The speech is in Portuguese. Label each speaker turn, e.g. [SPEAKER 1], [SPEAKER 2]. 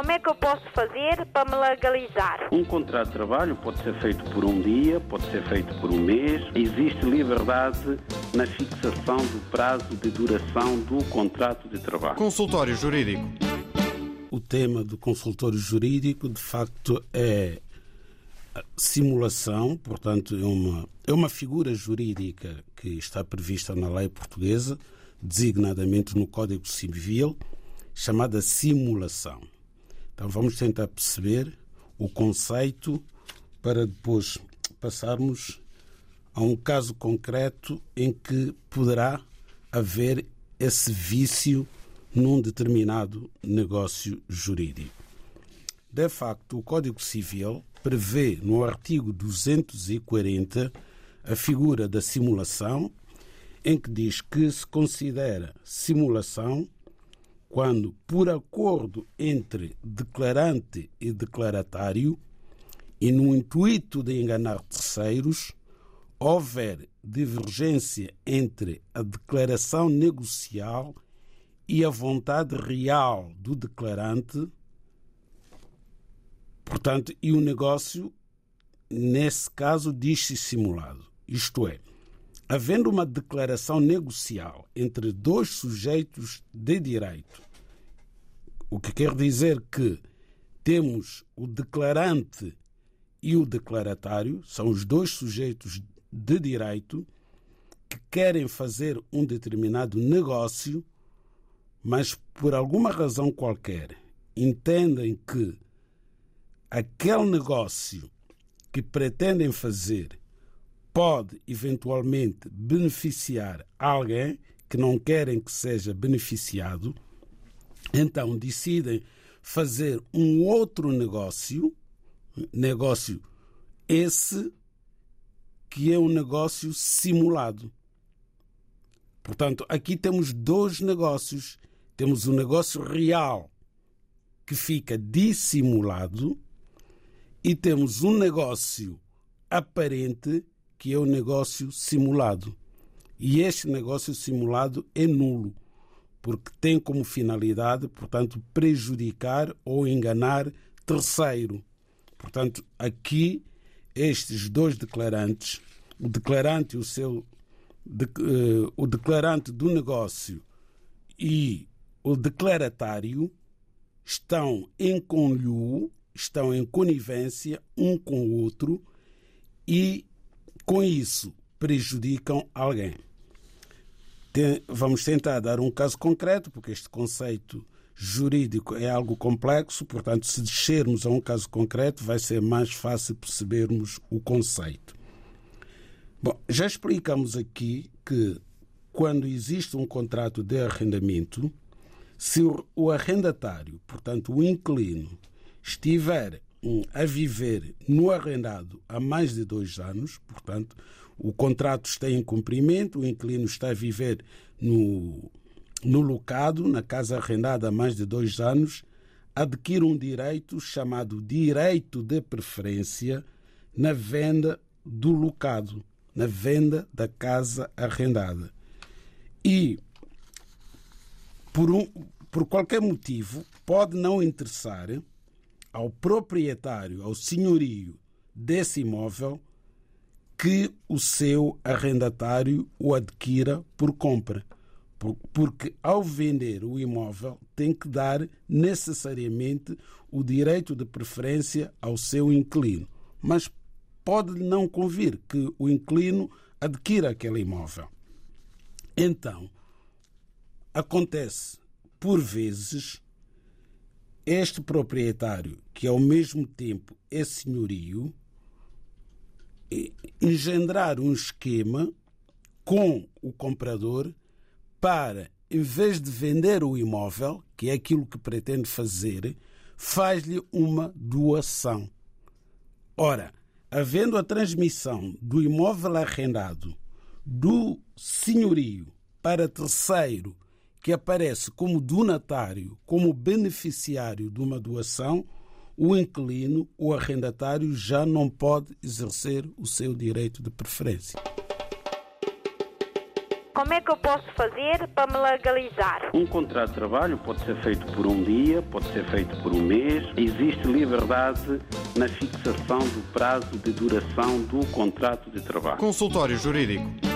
[SPEAKER 1] como é que eu posso fazer para me legalizar?
[SPEAKER 2] Um contrato de trabalho pode ser feito por um dia, pode ser feito por um mês. Existe liberdade na fixação do prazo de duração do contrato de trabalho.
[SPEAKER 3] Consultório Jurídico.
[SPEAKER 4] O tema do consultório jurídico, de facto, é simulação, portanto, é uma, é uma figura jurídica que está prevista na lei portuguesa, designadamente no Código Civil, chamada simulação. Então vamos tentar perceber o conceito para depois passarmos a um caso concreto em que poderá haver esse vício num determinado negócio jurídico. De facto, o Código Civil prevê no artigo 240 a figura da simulação, em que diz que se considera simulação quando, por acordo entre declarante e declaratário, e no intuito de enganar terceiros, houver divergência entre a declaração negocial e a vontade real do declarante, portanto, e o negócio, nesse caso, diz-se simulado. Isto é, havendo uma declaração negocial entre dois sujeitos de direito, o que quer dizer que temos o declarante e o declaratário, são os dois sujeitos de direito que querem fazer um determinado negócio, mas por alguma razão qualquer entendem que aquele negócio que pretendem fazer pode eventualmente beneficiar alguém que não querem que seja beneficiado, então decidem fazer um outro negócio, negócio esse que é um negócio simulado. Portanto, aqui temos dois negócios. Temos o um negócio real que fica dissimulado e temos um negócio aparente que é o negócio simulado. E este negócio simulado é nulo, porque tem como finalidade, portanto, prejudicar ou enganar terceiro. Portanto, aqui estes dois declarantes, o declarante o seu de, uh, o declarante do negócio e o declaratário estão em conluio, estão em conivência um com o outro e com isso prejudicam alguém. Tem, vamos tentar dar um caso concreto, porque este conceito jurídico é algo complexo, portanto, se descermos a um caso concreto, vai ser mais fácil percebermos o conceito. Bom, já explicamos aqui que quando existe um contrato de arrendamento, se o arrendatário, portanto o inquilino, estiver a viver no arrendado há mais de dois anos, portanto, o contrato está em cumprimento, o inquilino está a viver no, no locado, na casa arrendada há mais de dois anos, adquire um direito chamado direito de preferência na venda do locado, na venda da casa arrendada. E, por, um, por qualquer motivo, pode não interessar ao proprietário, ao senhorio desse imóvel, que o seu arrendatário o adquira por compra. Porque ao vender o imóvel tem que dar necessariamente o direito de preferência ao seu inquilino. Mas pode não convir que o inquilino adquira aquele imóvel. Então, acontece por vezes este proprietário, que ao mesmo tempo é senhorio, engendrar um esquema com o comprador para, em vez de vender o imóvel, que é aquilo que pretende fazer, faz-lhe uma doação. Ora, havendo a transmissão do imóvel arrendado do senhorio para terceiro que aparece como donatário, como beneficiário de uma doação, o inquilino, o arrendatário, já não pode exercer o seu direito de preferência.
[SPEAKER 1] Como é que eu posso fazer para me legalizar?
[SPEAKER 2] Um contrato de trabalho pode ser feito por um dia, pode ser feito por um mês. Existe liberdade na fixação do prazo de duração do contrato de trabalho.
[SPEAKER 3] Consultório Jurídico.